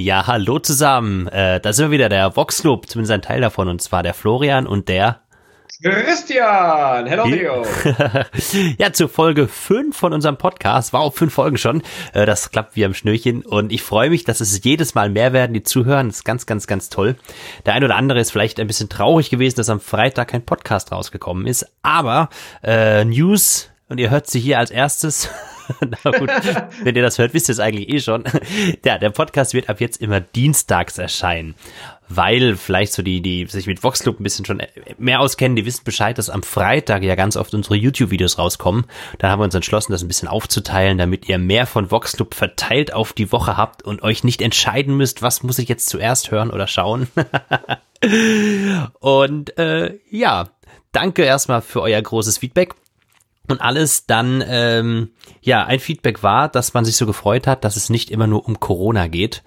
Ja, hallo zusammen. Äh, da sind wir wieder, der Vox Club, zumindest ein Teil davon, und zwar der Florian und der Christian, hello Leo. ja, zur Folge 5 von unserem Podcast. War auf fünf Folgen schon. Äh, das klappt wie am Schnürchen. Und ich freue mich, dass es jedes Mal mehr werden, die zuhören. Das ist ganz, ganz, ganz toll. Der ein oder andere ist vielleicht ein bisschen traurig gewesen, dass am Freitag kein Podcast rausgekommen ist. Aber äh, News, und ihr hört sie hier als erstes. Na gut, wenn ihr das hört, wisst ihr es eigentlich eh schon. Ja, der Podcast wird ab jetzt immer dienstags erscheinen weil vielleicht so die, die sich mit Voxclub ein bisschen schon mehr auskennen, die wissen Bescheid, dass am Freitag ja ganz oft unsere YouTube-Videos rauskommen. Da haben wir uns entschlossen, das ein bisschen aufzuteilen, damit ihr mehr von Voxclub verteilt auf die Woche habt und euch nicht entscheiden müsst, was muss ich jetzt zuerst hören oder schauen. und äh, ja, danke erstmal für euer großes Feedback und alles dann, ähm, ja, ein Feedback war, dass man sich so gefreut hat, dass es nicht immer nur um Corona geht,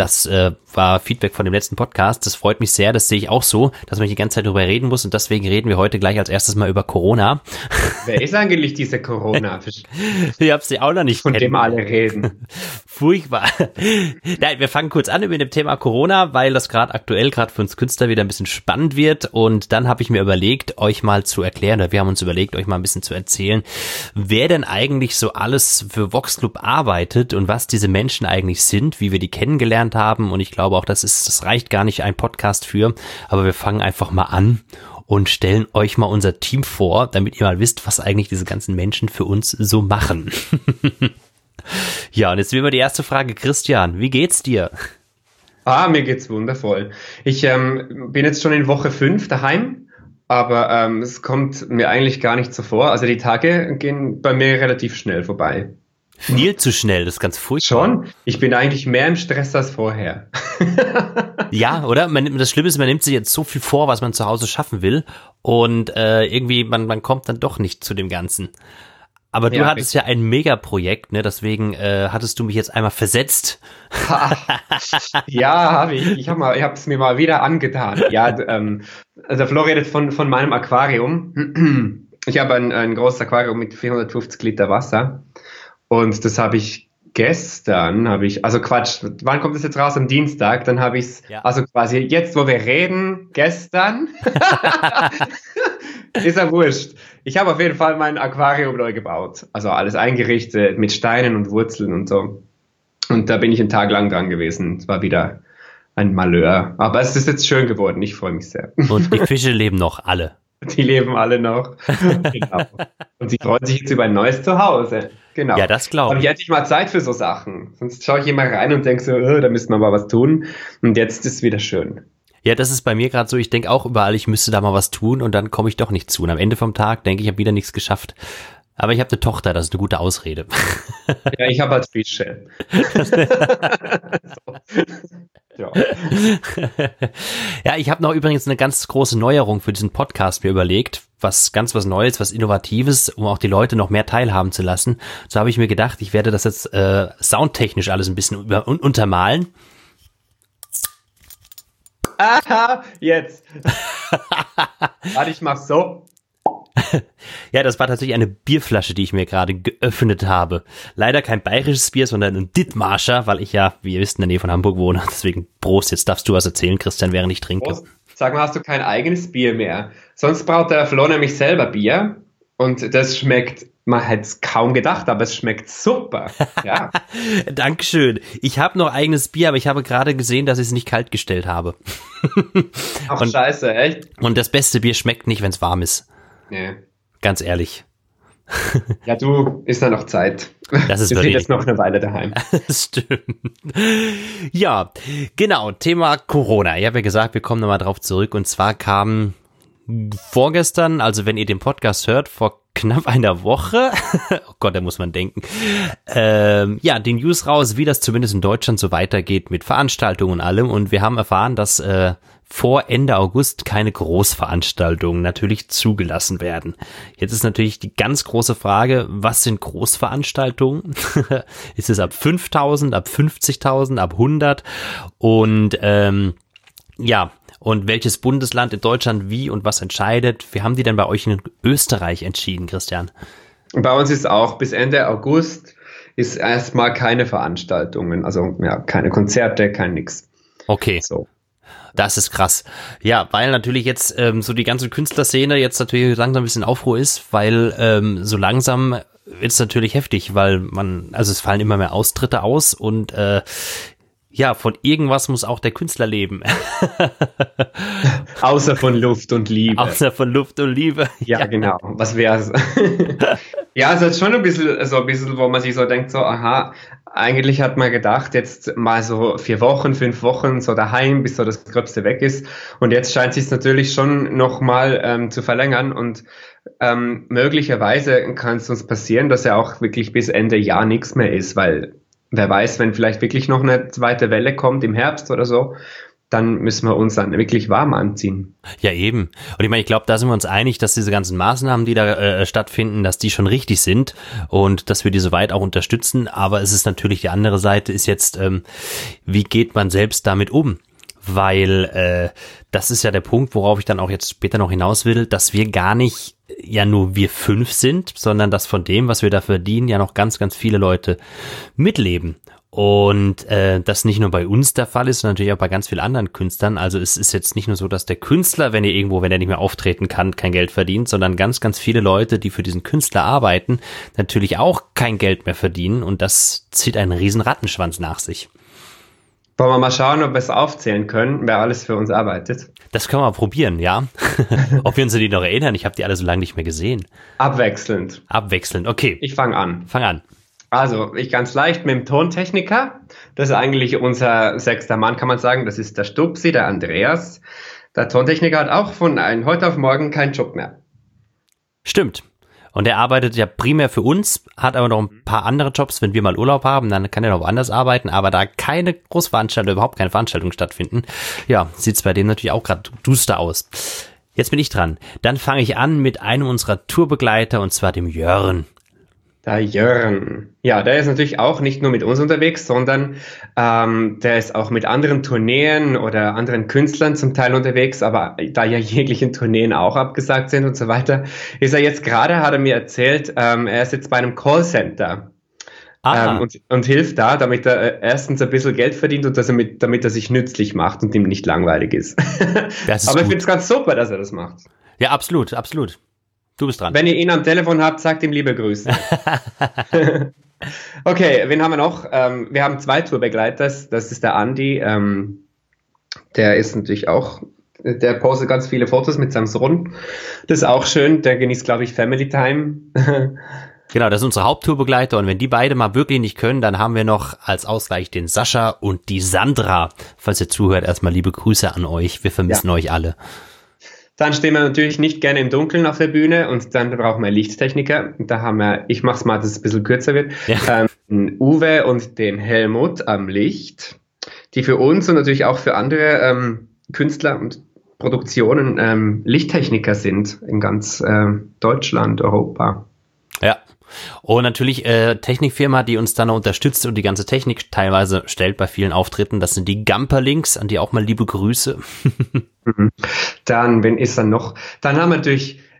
das äh, war Feedback von dem letzten Podcast. Das freut mich sehr. Das sehe ich auch so, dass man die ganze Zeit darüber reden muss. Und deswegen reden wir heute gleich als erstes mal über Corona. Wer ist eigentlich dieser Corona? ich habe sie auch noch nicht Von dem alle reden. Furchtbar. Nein, wir fangen kurz an über dem Thema Corona, weil das gerade aktuell gerade für uns Künstler wieder ein bisschen spannend wird. Und dann habe ich mir überlegt, euch mal zu erklären, oder wir haben uns überlegt, euch mal ein bisschen zu erzählen, wer denn eigentlich so alles für Vox Club arbeitet und was diese Menschen eigentlich sind, wie wir die kennengelernt kennengelernt haben. Und ich glaube auch, das ist, das reicht gar nicht ein Podcast für. Aber wir fangen einfach mal an und stellen euch mal unser Team vor, damit ihr mal wisst, was eigentlich diese ganzen Menschen für uns so machen. ja, und jetzt wie immer die erste Frage, Christian, wie geht's dir? Ah, mir geht's wundervoll. Ich ähm, bin jetzt schon in Woche 5 daheim, aber ähm, es kommt mir eigentlich gar nicht so vor. Also die Tage gehen bei mir relativ schnell vorbei. Viel zu schnell, das ist ganz furchtbar. Schon? Ich bin eigentlich mehr im Stress als vorher. ja, oder? Man, das Schlimme ist, man nimmt sich jetzt so viel vor, was man zu Hause schaffen will und äh, irgendwie, man, man kommt dann doch nicht zu dem Ganzen. Aber du ja, hattest ja ein Megaprojekt, ne? Deswegen äh, hattest du mich jetzt einmal versetzt. ja, habe ich. Ich habe es mir mal wieder angetan. Ja, ähm, also Flo redet von, von meinem Aquarium. Ich habe ein, ein großes Aquarium mit 450 Liter Wasser. Und das habe ich gestern, habe ich, also Quatsch, wann kommt das jetzt raus? Am Dienstag, dann habe ich es, ja. also quasi jetzt, wo wir reden, gestern. ist ja wurscht. Ich habe auf jeden Fall mein Aquarium neu gebaut. Also alles eingerichtet mit Steinen und Wurzeln und so. Und da bin ich einen Tag lang dran gewesen. Es war wieder ein Malheur. Aber es ist jetzt schön geworden. Ich freue mich sehr. Und die Fische leben noch alle. Die leben alle noch. genau. Und sie freuen sich jetzt über ein neues Zuhause. Genau. Ja, das glaube ich. Aber ich hätte nicht mal Zeit für so Sachen. Sonst schaue ich immer rein und denke so, oh, da müsste man mal was tun. Und jetzt ist es wieder schön. Ja, das ist bei mir gerade so. Ich denke auch überall, ich müsste da mal was tun und dann komme ich doch nicht zu. Und am Ende vom Tag denke ich, ich habe wieder nichts geschafft. Aber ich habe eine Tochter, das ist eine gute Ausrede. Ja, ich habe halt Speedshell. ja. ja, ich habe noch übrigens eine ganz große Neuerung für diesen Podcast mir überlegt. Was ganz was Neues, was Innovatives, um auch die Leute noch mehr teilhaben zu lassen. So habe ich mir gedacht, ich werde das jetzt äh, soundtechnisch alles ein bisschen über, un untermalen. Aha, jetzt. Warte, ich mach so. ja, das war tatsächlich eine Bierflasche, die ich mir gerade geöffnet habe. Leider kein bayerisches Bier, sondern ein Dittmarscher, weil ich ja, wie ihr wisst, in der Nähe von Hamburg wohne. Deswegen Prost, jetzt darfst du was erzählen, Christian, während ich trinke. Prost. Sag mal, hast du kein eigenes Bier mehr? Sonst braucht der Flo nämlich selber Bier und das schmeckt man hätte es kaum gedacht, aber es schmeckt super. Ja. Dankeschön. Ich habe noch eigenes Bier, aber ich habe gerade gesehen, dass ich es nicht kalt gestellt habe. Ach und, scheiße, echt? Und das beste Bier schmeckt nicht, wenn es warm ist. Nee. Ganz ehrlich. Ja, du, ist da noch Zeit. Das ist Wir sind jetzt noch eine Weile daheim. Stimmt. Ja, genau, Thema Corona. Ich habe ja gesagt, wir kommen nochmal drauf zurück. Und zwar kam vorgestern, also wenn ihr den Podcast hört, vor knapp einer Woche, oh Gott, da muss man denken, ähm, ja, die News raus, wie das zumindest in Deutschland so weitergeht mit Veranstaltungen und allem. Und wir haben erfahren, dass äh, vor Ende August keine Großveranstaltungen natürlich zugelassen werden. Jetzt ist natürlich die ganz große Frage, was sind Großveranstaltungen? ist es ab 5000, ab 50.000, ab 100? Und ähm, ja, und welches Bundesland in Deutschland wie und was entscheidet? Wie haben die denn bei euch in Österreich entschieden, Christian? Bei uns ist auch bis Ende August ist erstmal keine Veranstaltungen, also ja, keine Konzerte, kein nix. Okay. So. Das ist krass. Ja, weil natürlich jetzt ähm, so die ganze Künstlerszene jetzt natürlich langsam ein bisschen Aufruhr ist, weil ähm, so langsam wird es natürlich heftig, weil man, also es fallen immer mehr Austritte aus und äh, ja, von irgendwas muss auch der Künstler leben. Außer von Luft und Liebe. Außer von Luft und Liebe. Ja, ja. genau. Was wär's? ja, also ist schon ein bisschen, so ein bisschen, wo man sich so denkt, so, aha, eigentlich hat man gedacht, jetzt mal so vier Wochen, fünf Wochen so daheim, bis so das Gröbste weg ist. Und jetzt scheint sich natürlich schon nochmal ähm, zu verlängern und ähm, möglicherweise kann es uns passieren, dass er auch wirklich bis Ende Jahr nichts mehr ist, weil wer weiß, wenn vielleicht wirklich noch eine zweite Welle kommt im Herbst oder so, dann müssen wir uns dann wirklich warm anziehen. Ja, eben. Und ich meine, ich glaube, da sind wir uns einig, dass diese ganzen Maßnahmen, die da äh, stattfinden, dass die schon richtig sind und dass wir die soweit auch unterstützen. Aber es ist natürlich die andere Seite, ist jetzt, ähm, wie geht man selbst damit um? Weil äh, das ist ja der Punkt, worauf ich dann auch jetzt später noch hinaus will, dass wir gar nicht ja nur wir fünf sind, sondern dass von dem, was wir da verdienen, ja noch ganz, ganz viele Leute mitleben. Und äh, das nicht nur bei uns der Fall ist, sondern natürlich auch bei ganz vielen anderen Künstlern. Also es ist jetzt nicht nur so, dass der Künstler, wenn er irgendwo, wenn er nicht mehr auftreten kann, kein Geld verdient, sondern ganz, ganz viele Leute, die für diesen Künstler arbeiten, natürlich auch kein Geld mehr verdienen. Und das zieht einen riesen Rattenschwanz nach sich. Wollen wir mal schauen, ob wir es aufzählen können, wer alles für uns arbeitet? Das können wir probieren, ja. ob wir uns an die noch erinnern. Ich habe die alle so lange nicht mehr gesehen. Abwechselnd. Abwechselnd, okay. Ich fange an. Fang an. Also, ich ganz leicht mit dem Tontechniker. Das ist eigentlich unser sechster Mann, kann man sagen. Das ist der Stupsi, der Andreas. Der Tontechniker hat auch von einem heute auf morgen keinen Job mehr. Stimmt. Und er arbeitet ja primär für uns, hat aber noch ein paar andere Jobs. Wenn wir mal Urlaub haben, dann kann er noch woanders arbeiten. Aber da keine Großveranstaltung, überhaupt keine Veranstaltungen stattfinden, ja, sieht's bei dem natürlich auch gerade duster aus. Jetzt bin ich dran. Dann fange ich an mit einem unserer Tourbegleiter und zwar dem Jörn. Der Jörn. Ja, der ist natürlich auch nicht nur mit uns unterwegs, sondern ähm, der ist auch mit anderen Tourneen oder anderen Künstlern zum Teil unterwegs, aber da ja jeglichen Tourneen auch abgesagt sind und so weiter, ist er jetzt gerade, hat er mir erzählt, ähm, er ist jetzt bei einem Callcenter. Ähm, und, und hilft da, damit er äh, erstens ein bisschen Geld verdient und dass er mit, damit er sich nützlich macht und ihm nicht langweilig ist. ist aber ich finde es ganz super, dass er das macht. Ja, absolut, absolut. Du bist dran. Wenn ihr ihn am Telefon habt, sagt ihm liebe Grüße. okay, wen haben wir noch? Ähm, wir haben zwei Tourbegleiter. Das ist der Andi. Ähm, der ist natürlich auch, der postet ganz viele Fotos mit seinem Sohn. Das ist auch schön. Der genießt, glaube ich, Family Time. Genau, das ist unsere Haupttourbegleiter und wenn die beide mal wirklich nicht können, dann haben wir noch als Ausgleich den Sascha und die Sandra. Falls ihr zuhört, erstmal liebe Grüße an euch. Wir vermissen ja. euch alle. Dann stehen wir natürlich nicht gerne im Dunkeln auf der Bühne und dann brauchen wir Lichttechniker. Da haben wir, ich mach's mal, dass es ein bisschen kürzer wird, ja. ähm, Uwe und den Helmut am Licht, die für uns und natürlich auch für andere ähm, Künstler und Produktionen ähm, Lichttechniker sind in ganz äh, Deutschland, Europa. Ja, und natürlich äh, Technikfirma, die uns dann unterstützt und die ganze Technik teilweise stellt bei vielen Auftritten. Das sind die Gumperlinks, an die auch mal liebe Grüße. Mhm. dann, wenn ist dann noch? Dann haben wir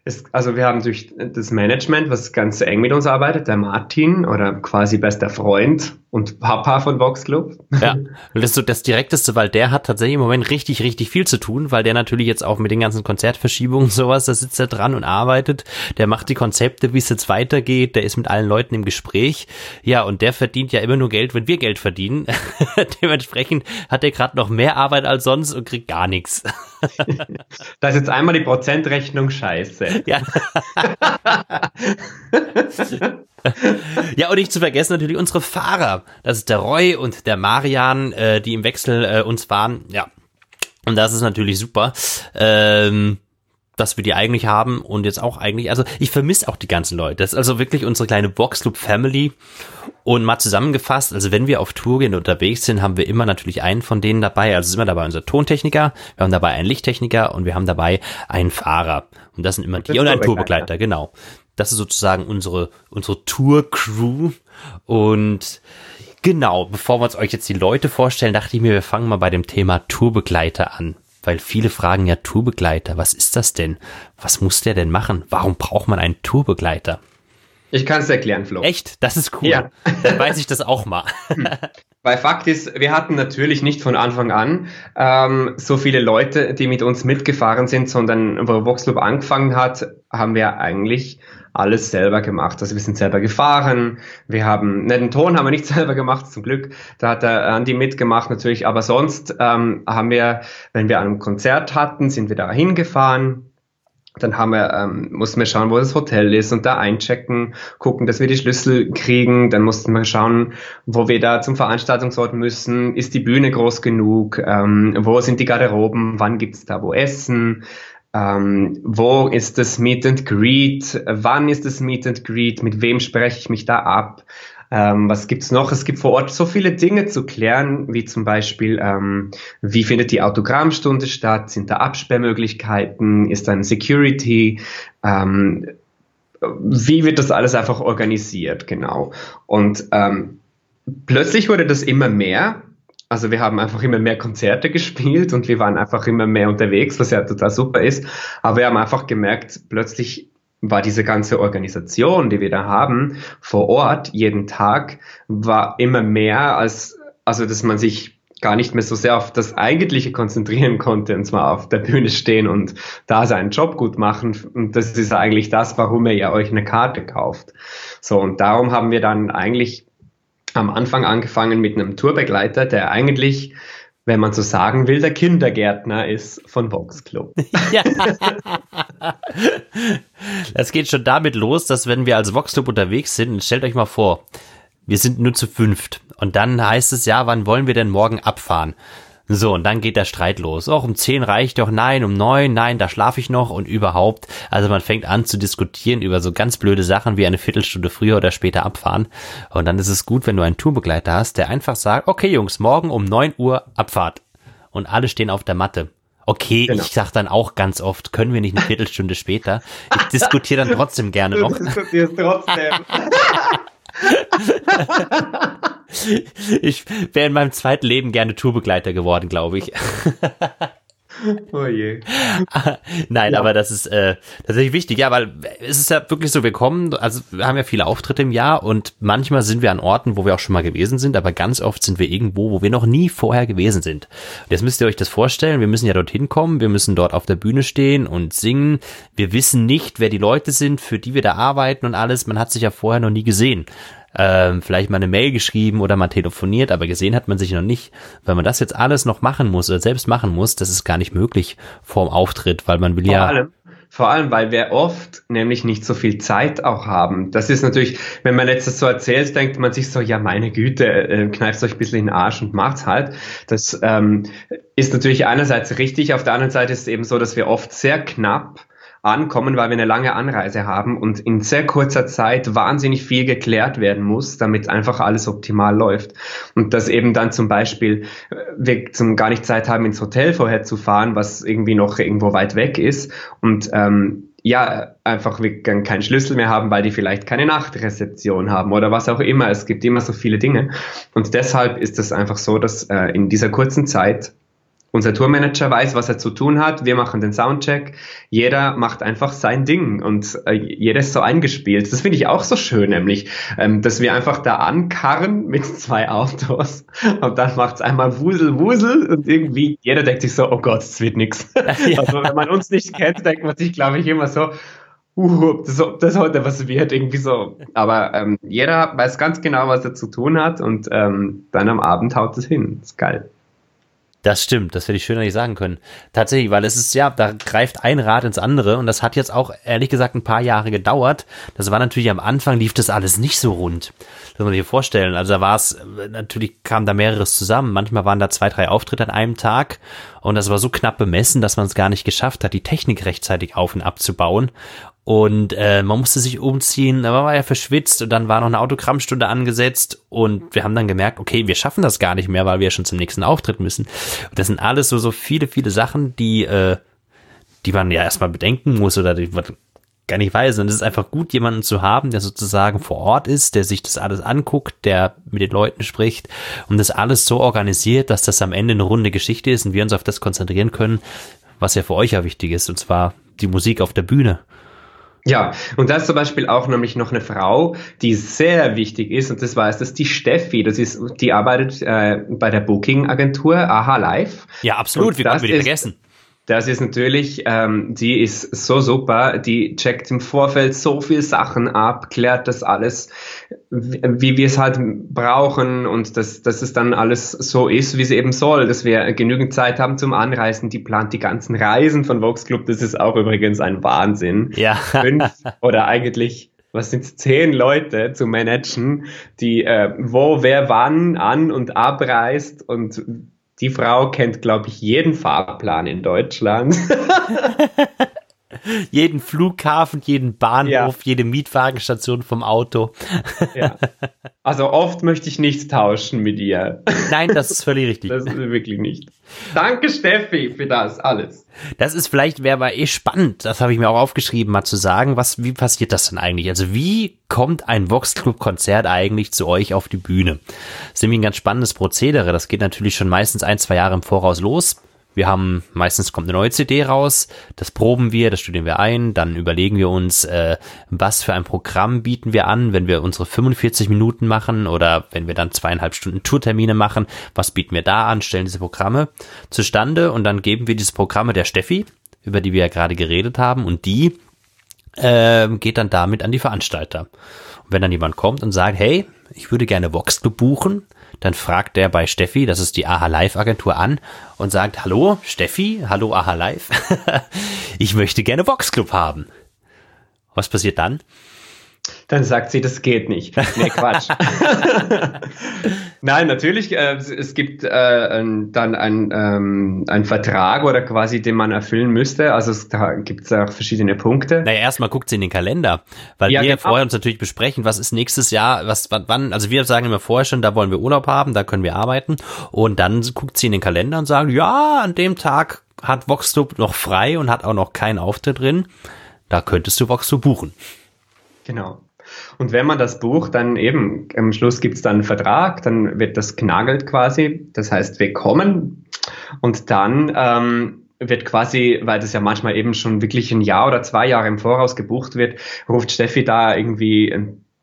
es, also wir haben durch das Management, was ganz eng mit uns arbeitet, der Martin oder quasi bester Freund und Papa von Vox Club. Ja, das ist so das Direkteste, weil der hat tatsächlich im Moment richtig, richtig viel zu tun, weil der natürlich jetzt auch mit den ganzen Konzertverschiebungen sowas, da sitzt er dran und arbeitet, der macht die Konzepte, wie es jetzt weitergeht, der ist mit allen Leuten im Gespräch. Ja, und der verdient ja immer nur Geld, wenn wir Geld verdienen. Dementsprechend hat er gerade noch mehr Arbeit als sonst und kriegt gar nichts. da ist jetzt einmal die Prozentrechnung scheiße. Ja. ja, und nicht zu vergessen natürlich unsere Fahrer. Das ist der Roy und der Marian, äh, die im Wechsel äh, uns fahren. Ja. Und das ist natürlich super. Ähm, dass wir die eigentlich haben und jetzt auch eigentlich, also ich vermisse auch die ganzen Leute. Das ist also wirklich unsere kleine Boxclub Family und mal zusammengefasst, also wenn wir auf Tour gehen und unterwegs sind, haben wir immer natürlich einen von denen dabei. Also ist immer dabei unser Tontechniker, wir haben dabei einen Lichttechniker und wir haben dabei einen Fahrer. Und das sind immer die und einen Tourbegleiter, genau. Das ist sozusagen unsere, unsere Tour-Crew. Und genau, bevor wir uns euch jetzt die Leute vorstellen, dachte ich mir, wir fangen mal bei dem Thema Tourbegleiter an. Weil viele fragen ja Tourbegleiter, was ist das denn? Was muss der denn machen? Warum braucht man einen Tourbegleiter? Ich kann es erklären, Flo. Echt? Das ist cool. Ja. Dann weiß ich das auch mal. Weil Fakt ist, wir hatten natürlich nicht von Anfang an ähm, so viele Leute, die mit uns mitgefahren sind, sondern wo Voxloop angefangen hat, haben wir eigentlich alles selber gemacht. Also wir sind selber gefahren, wir haben, ne, den Ton haben wir nicht selber gemacht, zum Glück, da hat der Andi mitgemacht natürlich, aber sonst ähm, haben wir, wenn wir ein Konzert hatten, sind wir da hingefahren, dann haben wir, ähm, mussten wir schauen, wo das Hotel ist und da einchecken, gucken, dass wir die Schlüssel kriegen. Dann mussten wir schauen, wo wir da zum Veranstaltungsort müssen. Ist die Bühne groß genug? Ähm, wo sind die Garderoben? Wann gibt's da wo Essen? Ähm, wo ist das Meet and Greet? Wann ist das Meet and Greet? Mit wem spreche ich mich da ab? Ähm, was gibt's noch? Es gibt vor Ort so viele Dinge zu klären, wie zum Beispiel, ähm, wie findet die Autogrammstunde statt? Sind da Absperrmöglichkeiten? Ist da ein Security? Ähm, wie wird das alles einfach organisiert? Genau. Und ähm, plötzlich wurde das immer mehr. Also wir haben einfach immer mehr Konzerte gespielt und wir waren einfach immer mehr unterwegs, was ja total super ist. Aber wir haben einfach gemerkt, plötzlich war diese ganze Organisation, die wir da haben, vor Ort jeden Tag, war immer mehr als, also dass man sich gar nicht mehr so sehr auf das Eigentliche konzentrieren konnte, und zwar auf der Bühne stehen und da seinen Job gut machen. Und das ist eigentlich das, warum ihr ja euch eine Karte kauft. So, und darum haben wir dann eigentlich am Anfang angefangen mit einem Tourbegleiter, der eigentlich wenn man so sagen will, der Kindergärtner ist von Vox Club. Ja. Das geht schon damit los, dass wenn wir als Vox Club unterwegs sind, stellt euch mal vor, wir sind nur zu fünft. Und dann heißt es ja, wann wollen wir denn morgen abfahren? So, und dann geht der Streit los. Auch um zehn reicht doch, nein, um neun, nein, da schlafe ich noch und überhaupt. Also man fängt an zu diskutieren über so ganz blöde Sachen wie eine Viertelstunde früher oder später abfahren. Und dann ist es gut, wenn du einen Tourbegleiter hast, der einfach sagt, okay Jungs, morgen um neun Uhr Abfahrt. Und alle stehen auf der Matte. Okay, genau. ich sag dann auch ganz oft, können wir nicht eine Viertelstunde später? Ich diskutiere dann trotzdem gerne noch. Du diskutierst trotzdem. ich wäre in meinem zweiten Leben gerne Tourbegleiter geworden, glaube ich. Oh je. Nein, ja. aber das ist äh, tatsächlich wichtig, ja, weil es ist ja wirklich so, wir kommen, also wir haben ja viele Auftritte im Jahr und manchmal sind wir an Orten, wo wir auch schon mal gewesen sind, aber ganz oft sind wir irgendwo, wo wir noch nie vorher gewesen sind. Und jetzt müsst ihr euch das vorstellen, wir müssen ja dorthin kommen, wir müssen dort auf der Bühne stehen und singen. Wir wissen nicht, wer die Leute sind, für die wir da arbeiten und alles. Man hat sich ja vorher noch nie gesehen ähm, vielleicht mal eine Mail geschrieben oder mal telefoniert, aber gesehen hat man sich noch nicht. Wenn man das jetzt alles noch machen muss oder selbst machen muss, das ist gar nicht möglich vorm Auftritt, weil man will vor ja. Allem, vor allem, weil wir oft nämlich nicht so viel Zeit auch haben. Das ist natürlich, wenn man jetzt das so erzählt, denkt man sich so, ja meine Güte, äh, kneift euch ein bisschen in den Arsch und macht's halt. Das ähm, ist natürlich einerseits richtig, auf der anderen Seite ist es eben so, dass wir oft sehr knapp ankommen, weil wir eine lange Anreise haben und in sehr kurzer Zeit wahnsinnig viel geklärt werden muss, damit einfach alles optimal läuft. Und dass eben dann zum Beispiel äh, wir zum gar nicht Zeit haben, ins Hotel vorher zu fahren, was irgendwie noch irgendwo weit weg ist und ähm, ja, einfach wir keinen Schlüssel mehr haben, weil die vielleicht keine Nachtrezeption haben oder was auch immer. Es gibt immer so viele Dinge. Und deshalb ist es einfach so, dass äh, in dieser kurzen Zeit unser Tourmanager weiß, was er zu tun hat. Wir machen den Soundcheck. Jeder macht einfach sein Ding und äh, jeder ist so eingespielt. Das finde ich auch so schön, nämlich, ähm, dass wir einfach da ankarren mit zwei Autos und dann macht's einmal Wusel, Wusel und irgendwie jeder denkt sich so, oh Gott, es wird nix. Ja. Also wenn man uns nicht kennt, denkt man sich, glaube ich, immer so, uh, das, das heute was wird, irgendwie so. Aber ähm, jeder weiß ganz genau, was er zu tun hat und ähm, dann am Abend haut es hin. Das ist geil. Das stimmt, das hätte ich schöner nicht sagen können. Tatsächlich, weil es ist ja, da greift ein Rad ins andere und das hat jetzt auch ehrlich gesagt ein paar Jahre gedauert. Das war natürlich am Anfang lief das alles nicht so rund. Das muss man sich vorstellen. Also da war es, natürlich kam da mehreres zusammen. Manchmal waren da zwei, drei Auftritte an einem Tag und das war so knapp bemessen, dass man es gar nicht geschafft hat, die Technik rechtzeitig auf und abzubauen. Und äh, man musste sich umziehen, aber war ja verschwitzt und dann war noch eine Autogrammstunde angesetzt und wir haben dann gemerkt, okay, wir schaffen das gar nicht mehr, weil wir schon zum nächsten Auftritt müssen. Und das sind alles so, so viele, viele Sachen, die, äh, die man ja erstmal bedenken muss oder die man gar nicht weiß. Und es ist einfach gut, jemanden zu haben, der sozusagen vor Ort ist, der sich das alles anguckt, der mit den Leuten spricht und das alles so organisiert, dass das am Ende eine runde Geschichte ist und wir uns auf das konzentrieren können, was ja für euch ja wichtig ist, und zwar die Musik auf der Bühne. Ja, und da ist zum Beispiel auch nämlich noch eine Frau, die sehr wichtig ist, und das weiß das ist die Steffi. Das ist, die arbeitet äh, bei der Booking-Agentur AHA Live. Ja, absolut. Wie konnten wir die vergessen? Das ist natürlich, ähm, die ist so super, die checkt im Vorfeld so viel Sachen ab, klärt das alles, wie, wie wir es halt brauchen und dass, dass es dann alles so ist, wie es eben soll, dass wir genügend Zeit haben zum Anreisen. Die plant die ganzen Reisen von Vox Club, das ist auch übrigens ein Wahnsinn. Ja. Fünf oder eigentlich was sind zehn Leute zu managen, die äh, wo wer wann an und abreist und die Frau kennt, glaube ich, jeden Fahrplan in Deutschland. jeden Flughafen, jeden Bahnhof, jede Mietwagenstation vom Auto. ja. Also oft möchte ich nichts tauschen mit ihr. Nein, das ist völlig richtig. Das ist wirklich nicht. Danke Steffi für das alles. Das ist vielleicht, wäre aber eh spannend, das habe ich mir auch aufgeschrieben, mal zu sagen, was, wie passiert das denn eigentlich? Also wie kommt ein Vox Club Konzert eigentlich zu euch auf die Bühne? Das ist nämlich ein ganz spannendes Prozedere. Das geht natürlich schon meistens ein, zwei Jahre im Voraus los. Wir haben, meistens kommt eine neue CD raus, das proben wir, das studieren wir ein, dann überlegen wir uns, äh, was für ein Programm bieten wir an, wenn wir unsere 45 Minuten machen oder wenn wir dann zweieinhalb Stunden Tourtermine machen, was bieten wir da an, stellen diese Programme zustande und dann geben wir diese Programme der Steffi, über die wir ja gerade geredet haben und die äh, geht dann damit an die Veranstalter. Und wenn dann jemand kommt und sagt, hey, ich würde gerne Vox buchen, dann fragt der bei Steffi, das ist die AHA Live Agentur an und sagt, hallo Steffi, hallo AHA Live, ich möchte gerne Vox Club haben. Was passiert dann? Dann sagt sie, das geht nicht. Nee, Quatsch. Nein, natürlich, äh, es gibt äh, dann ein, ähm, ein Vertrag oder quasi, den man erfüllen müsste. Also es, da gibt es auch verschiedene Punkte. Naja, erstmal guckt sie in den Kalender, weil ja, wir genau. vorher uns natürlich besprechen, was ist nächstes Jahr, was wann, also wir sagen immer vorher schon, da wollen wir Urlaub haben, da können wir arbeiten. Und dann guckt sie in den Kalender und sagt, ja, an dem Tag hat Voxtube noch frei und hat auch noch keinen Auftritt drin. Da könntest du Voxtube buchen. Genau. Und wenn man das bucht, dann eben, am Schluss gibt es dann einen Vertrag, dann wird das knagelt quasi. Das heißt, wir kommen und dann ähm, wird quasi, weil das ja manchmal eben schon wirklich ein Jahr oder zwei Jahre im Voraus gebucht wird, ruft Steffi da irgendwie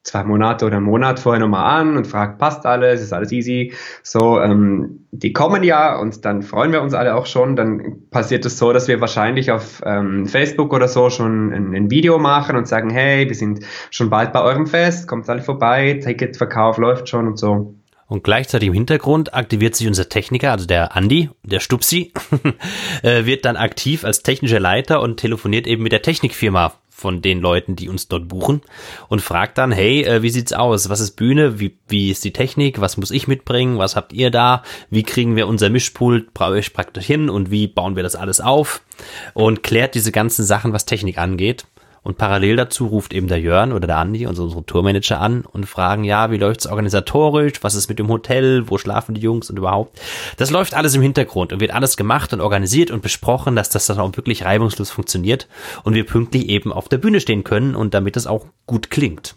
zwei Monate oder einen Monat vorher nochmal an und fragt, passt alles, ist alles easy. So, ähm, die kommen ja und dann freuen wir uns alle auch schon. Dann passiert es so, dass wir wahrscheinlich auf ähm, Facebook oder so schon ein, ein, Video machen und sagen, hey, wir sind schon bald bei eurem Fest, kommt alle vorbei, Ticketverkauf läuft schon und so. Und gleichzeitig im Hintergrund aktiviert sich unser Techniker, also der Andi, der Stupsi, äh, wird dann aktiv als technischer Leiter und telefoniert eben mit der Technikfirma von den Leuten, die uns dort buchen und fragt dann, hey, äh, wie sieht's aus? Was ist Bühne? Wie, wie ist die Technik? Was muss ich mitbringen? Was habt ihr da? Wie kriegen wir unser Mischpult praktisch hin und wie bauen wir das alles auf? Und klärt diese ganzen Sachen, was Technik angeht. Und parallel dazu ruft eben der Jörn oder der Andi, also unsere Tourmanager an und fragen, ja, wie läuft's organisatorisch? Was ist mit dem Hotel? Wo schlafen die Jungs und überhaupt? Das läuft alles im Hintergrund und wird alles gemacht und organisiert und besprochen, dass das dann auch wirklich reibungslos funktioniert und wir pünktlich eben auf der Bühne stehen können und damit es auch gut klingt.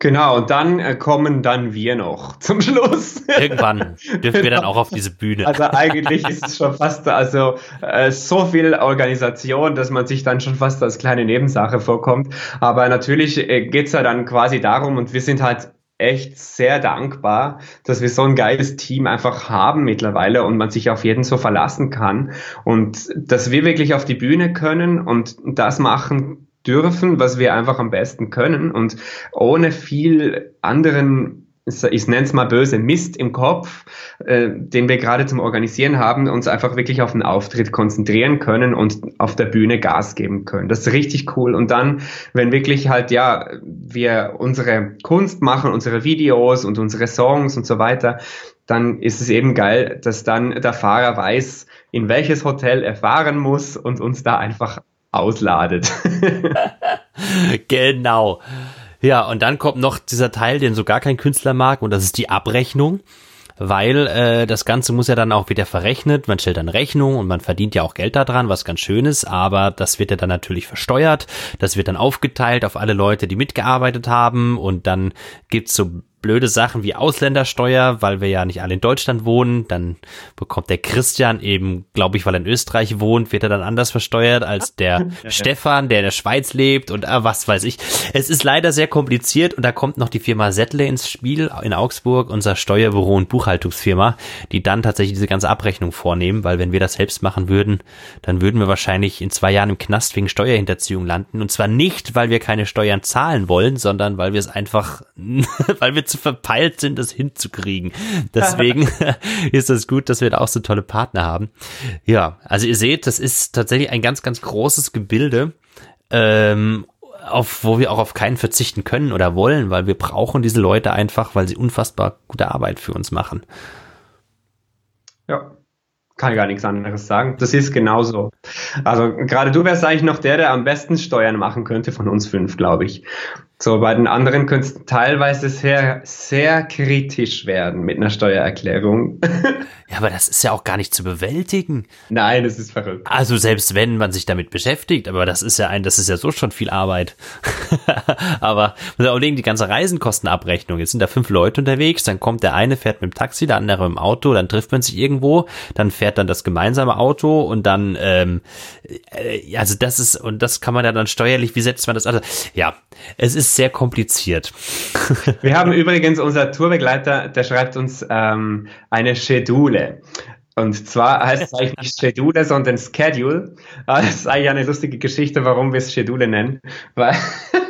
Genau, und dann äh, kommen dann wir noch zum Schluss. Irgendwann dürfen wir dann auch auf diese Bühne. Also eigentlich ist es schon fast also äh, so viel Organisation, dass man sich dann schon fast als kleine Nebensache vorkommt. Aber natürlich äh, geht's ja dann quasi darum und wir sind halt echt sehr dankbar, dass wir so ein geiles Team einfach haben mittlerweile und man sich auf jeden so verlassen kann und dass wir wirklich auf die Bühne können und das machen dürfen, was wir einfach am besten können und ohne viel anderen ich nenne es mal böse, Mist im Kopf, äh, den wir gerade zum Organisieren haben, uns einfach wirklich auf den Auftritt konzentrieren können und auf der Bühne Gas geben können. Das ist richtig cool. Und dann, wenn wirklich halt, ja, wir unsere Kunst machen, unsere Videos und unsere Songs und so weiter, dann ist es eben geil, dass dann der Fahrer weiß, in welches Hotel er fahren muss und uns da einfach ausladet. genau. Ja, und dann kommt noch dieser Teil, den so gar kein Künstler mag, und das ist die Abrechnung. Weil äh, das Ganze muss ja dann auch wieder verrechnet, man stellt dann Rechnung und man verdient ja auch Geld daran, was ganz schön ist, aber das wird ja dann natürlich versteuert, das wird dann aufgeteilt auf alle Leute, die mitgearbeitet haben und dann gibt's so blöde Sachen wie Ausländersteuer, weil wir ja nicht alle in Deutschland wohnen. Dann bekommt der Christian eben, glaube ich, weil er in Österreich wohnt, wird er dann anders versteuert als der ja, Stefan, der in der Schweiz lebt und ah, was weiß ich. Es ist leider sehr kompliziert und da kommt noch die Firma Settle ins Spiel in Augsburg, unser Steuerbüro und Buchhaltungsfirma, die dann tatsächlich diese ganze Abrechnung vornehmen, weil wenn wir das selbst machen würden, dann würden wir wahrscheinlich in zwei Jahren im Knast wegen Steuerhinterziehung landen. Und zwar nicht, weil wir keine Steuern zahlen wollen, sondern weil wir es einfach, weil wir zu verpeilt sind, das hinzukriegen. Deswegen ist es gut, dass wir da auch so tolle Partner haben. Ja, also ihr seht, das ist tatsächlich ein ganz, ganz großes Gebilde. Ähm, auf, wo wir auch auf keinen verzichten können oder wollen, weil wir brauchen diese Leute einfach, weil sie unfassbar gute Arbeit für uns machen. Ja, kann gar nichts anderes sagen. Das ist genauso. Also gerade du wärst eigentlich noch der, der am besten Steuern machen könnte von uns fünf, glaube ich. So, bei den anderen könnte es teilweise sehr, sehr kritisch werden mit einer Steuererklärung. Ja, aber das ist ja auch gar nicht zu bewältigen. Nein, das ist verrückt. Also selbst wenn man sich damit beschäftigt, aber das ist ja ein, das ist ja so schon viel Arbeit. aber muss ja auch legen, die ganze Reisenkostenabrechnung. Jetzt sind da fünf Leute unterwegs, dann kommt der eine, fährt mit dem Taxi, der andere mit dem Auto, dann trifft man sich irgendwo, dann fährt dann das gemeinsame Auto und dann, ähm, äh, also das ist, und das kann man ja dann steuerlich, wie setzt man das? Also, ja, es ist sehr kompliziert. Wir haben übrigens unser Tourbegleiter, der schreibt uns ähm, eine Schedule. Und zwar heißt es eigentlich nicht Schedule, sondern Schedule. das ist eigentlich eine lustige Geschichte, warum wir es Schedule nennen. Weil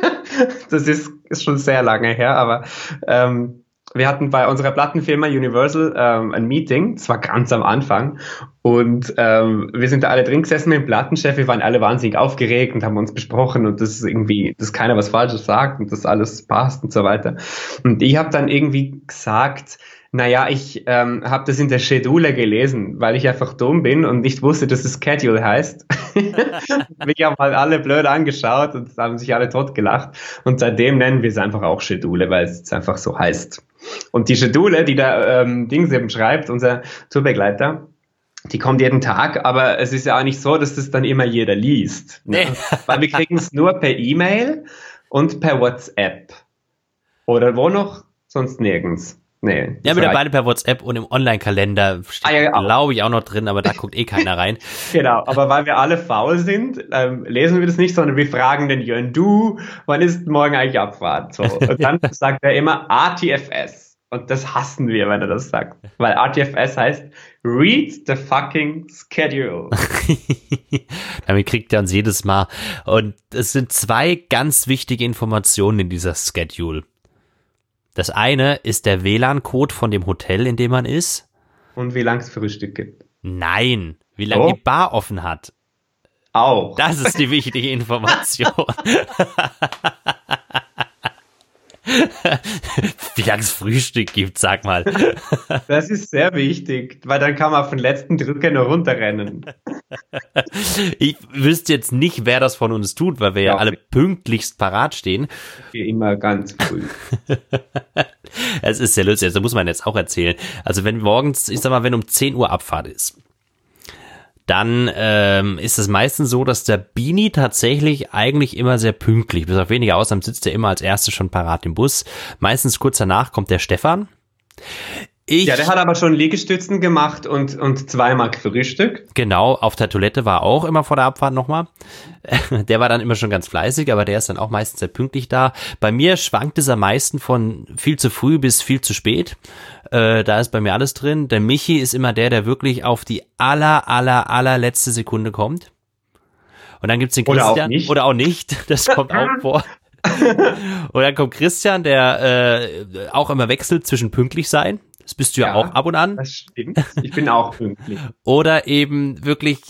das ist, ist schon sehr lange her, aber ähm, wir hatten bei unserer Plattenfirma Universal ähm, ein Meeting, das war ganz am Anfang, und ähm, wir sind da alle drin gesessen mit dem Plattenchef, wir waren alle wahnsinnig aufgeregt und haben uns besprochen und das ist irgendwie, dass keiner was Falsches sagt und dass alles passt und so weiter. Und ich habe dann irgendwie gesagt, naja, ich ähm, habe das in der Schedule gelesen, weil ich einfach dumm bin und nicht wusste, dass es Schedule heißt. Mich haben halt alle blöd angeschaut und haben sich alle totgelacht. Und seitdem nennen wir es einfach auch Schedule, weil es einfach so heißt. Und die Schedule, die da ähm, Dings eben schreibt, unser Tourbegleiter, die kommt jeden Tag, aber es ist ja auch nicht so, dass das dann immer jeder liest. Ne? Weil wir kriegen es nur per E-Mail und per WhatsApp. Oder wo noch? Sonst nirgends. Nee. Ja, mit beide per WhatsApp und im Online-Kalender steht, ah, ja, glaube ich, auch noch drin, aber da guckt eh keiner rein. genau, aber weil wir alle faul sind, ähm, lesen wir das nicht, sondern wir fragen den Jörn, du, wann ist morgen eigentlich Abfahrt? So. Und dann sagt er immer ATFS. Und das hassen wir, wenn er das sagt. Weil RTFS heißt Read the fucking schedule. Damit kriegt er uns jedes Mal. Und es sind zwei ganz wichtige Informationen in dieser Schedule. Das eine ist der WLAN-Code von dem Hotel, in dem man ist. Und wie lang es Frühstück gibt. Nein, wie lange oh. die Bar offen hat. Auch. Das ist die wichtige Information. Wie lange es Frühstück gibt, sag mal. Das ist sehr wichtig, weil dann kann man auf den letzten Drücker noch runterrennen. Ich wüsste jetzt nicht, wer das von uns tut, weil wir ja, ja alle pünktlichst parat stehen. Wie immer ganz früh. Es ist sehr lustig, das muss man jetzt auch erzählen. Also wenn morgens, ich sag mal, wenn um 10 Uhr Abfahrt ist, dann ähm, ist es meistens so, dass der Bini tatsächlich eigentlich immer sehr pünktlich, bis auf wenige Ausnahmen sitzt er immer als erstes schon parat im Bus. Meistens kurz danach kommt der Stefan. Ich, ja, der hat aber schon Liegestützen gemacht und, und zweimal gefrühstückt. Genau, auf der Toilette war auch immer vor der Abfahrt nochmal. Der war dann immer schon ganz fleißig, aber der ist dann auch meistens sehr pünktlich da. Bei mir schwankt es am meisten von viel zu früh bis viel zu spät. Äh, da ist bei mir alles drin. Der Michi ist immer der, der wirklich auf die aller, aller, allerletzte Sekunde kommt. Und dann gibt's den Christian. Oder auch nicht. Oder auch nicht. Das kommt auch vor. und dann kommt Christian, der äh, auch immer wechselt zwischen pünktlich sein. Das bist du ja, ja auch ab und an. Das stimmt. Ich bin auch pünktlich. Oder eben wirklich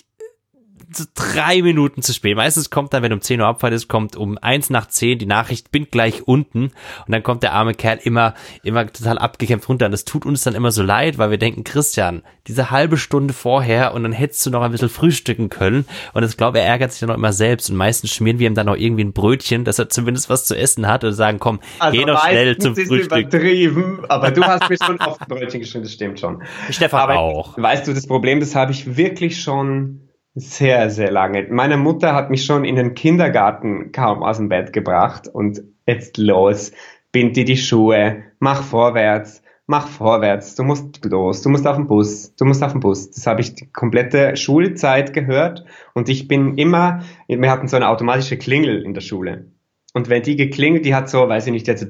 drei Minuten zu spät. Meistens kommt dann, wenn um 10 Uhr Abfahrt ist, kommt um eins nach zehn die Nachricht, bin gleich unten. Und dann kommt der arme Kerl immer, immer total abgekämpft runter. Und das tut uns dann immer so leid, weil wir denken, Christian, diese halbe Stunde vorher und dann hättest du noch ein bisschen frühstücken können. Und ich glaube, er ärgert sich dann noch immer selbst. Und meistens schmieren wir ihm dann noch irgendwie ein Brötchen, dass er zumindest was zu essen hat und sagen, komm, also geh noch schnell zum Frühstück. Übertrieben, aber du hast mir schon oft ein Brötchen geschrieben, das stimmt schon. Stefan aber auch. Weißt du, das Problem, das habe ich wirklich schon sehr, sehr lange. Meine Mutter hat mich schon in den Kindergarten kaum aus dem Bett gebracht und jetzt los. bind dir die Schuhe, mach vorwärts, mach vorwärts, du musst los, du musst auf den Bus, du musst auf den Bus. Das habe ich die komplette Schulzeit gehört und ich bin immer, wir hatten so eine automatische Klingel in der Schule. Und wenn die geklingelt, die hat so, weiß ich nicht, jetzt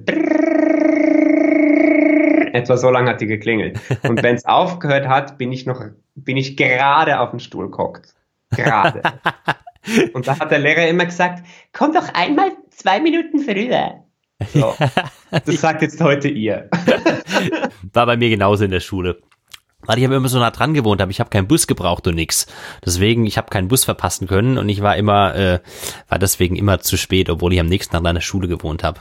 etwa so lange hat die geklingelt. Und wenn es aufgehört hat, bin ich noch, bin ich gerade auf den Stuhl gehockt. Gerade. Und da hat der Lehrer immer gesagt, komm doch einmal zwei Minuten früher. So. Das sagt jetzt heute ihr. War bei mir genauso in der Schule. Weil ich habe immer so nah dran gewohnt, aber ich habe keinen Bus gebraucht und nix. Deswegen, ich habe keinen Bus verpassen können und ich war immer, äh, war deswegen immer zu spät, obwohl ich am nächsten Tag an der Schule gewohnt habe.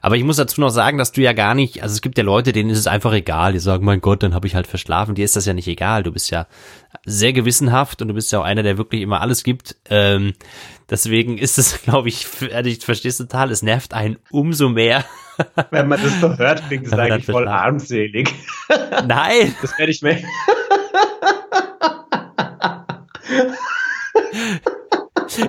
Aber ich muss dazu noch sagen, dass du ja gar nicht, also es gibt ja Leute, denen ist es einfach egal. Die sagen, mein Gott, dann habe ich halt verschlafen. Dir ist das ja nicht egal. Du bist ja sehr gewissenhaft und du bist ja auch einer, der wirklich immer alles gibt. Ähm, deswegen ist es, glaube ich, ich verstehe es total, es nervt einen umso mehr. Wenn man das so hört, klingt es eigentlich voll armselig. Nein. Das werde ich mir.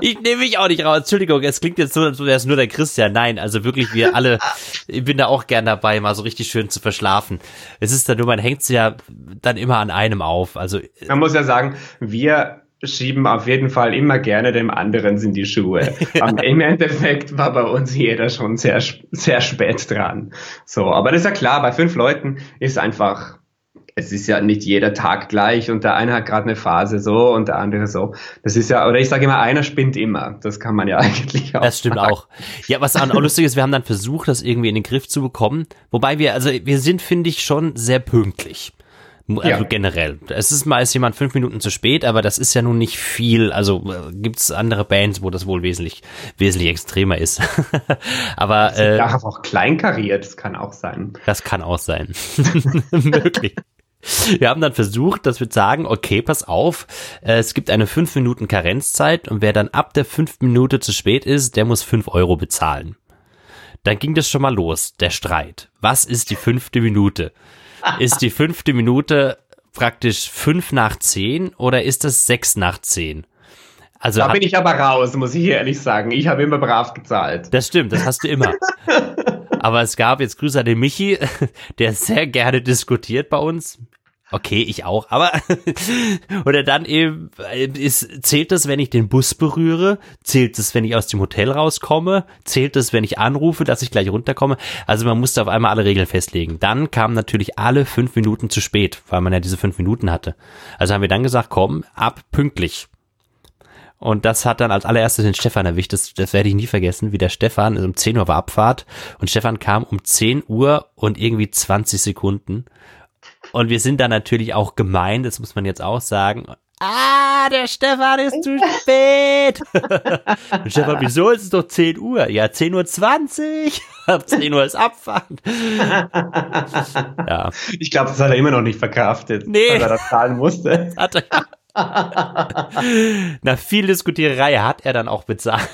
Ich nehme mich auch nicht raus. Entschuldigung, es klingt jetzt so, als wäre es nur der Christian. Nein, also wirklich, wir alle, ich bin da auch gern dabei, mal so richtig schön zu verschlafen. Es ist dann nur, man hängt sie ja dann immer an einem auf. Also man muss ja sagen, wir schieben auf jeden Fall immer gerne dem anderen in die Schuhe. ja. Im Endeffekt war bei uns jeder schon sehr, sehr spät dran. So, aber das ist ja klar, bei fünf Leuten ist einfach es ist ja nicht jeder Tag gleich und der eine hat gerade eine Phase so und der andere so. Das ist ja, oder ich sage immer, einer spinnt immer. Das kann man ja eigentlich auch. Das stimmt sagen. auch. Ja, was auch lustig ist, wir haben dann versucht, das irgendwie in den Griff zu bekommen. Wobei wir, also wir sind, finde ich, schon sehr pünktlich. Also ja. generell. Es ist mal ist jemand fünf Minuten zu spät, aber das ist ja nun nicht viel. Also äh, gibt's andere Bands, wo das wohl wesentlich, wesentlich extremer ist. aber äh, auch kleinkariert, das kann auch sein. Das kann auch sein. Möglich. Wir haben dann versucht, dass wir sagen, okay, pass auf, äh, es gibt eine 5 Minuten Karenzzeit und wer dann ab der 5 Minute zu spät ist, der muss 5 Euro bezahlen. Dann ging das schon mal los, der Streit. Was ist die fünfte Minute? Ist die fünfte Minute praktisch 5 nach 10 oder ist das 6 nach 10? Also da bin ich aber raus, muss ich ehrlich sagen. Ich habe immer brav gezahlt. Das stimmt, das hast du immer. aber es gab jetzt Grüße an den Michi, der sehr gerne diskutiert bei uns. Okay, ich auch, aber oder dann eben ist zählt das, wenn ich den Bus berühre, zählt das, wenn ich aus dem Hotel rauskomme, zählt das, wenn ich anrufe, dass ich gleich runterkomme. Also man musste auf einmal alle Regeln festlegen. Dann kamen natürlich alle fünf Minuten zu spät, weil man ja diese fünf Minuten hatte. Also haben wir dann gesagt, komm, ab pünktlich. Und das hat dann als allererstes den Stefan erwischt. Das, das werde ich nie vergessen, wie der Stefan, um 10 Uhr war Abfahrt und Stefan kam um 10 Uhr und irgendwie 20 Sekunden. Und wir sind da natürlich auch gemein, das muss man jetzt auch sagen. Ah, der Stefan ist zu spät. Und Stefan, wieso ist es doch 10 Uhr? Ja, 10 Uhr 20. Ab 10 Uhr ist Abfahrt. ja. Ich glaube, das hat er immer noch nicht verkraftet, nee. weil er das zahlen musste. Hat er, Nach viel Diskutiererei hat er dann auch bezahlt.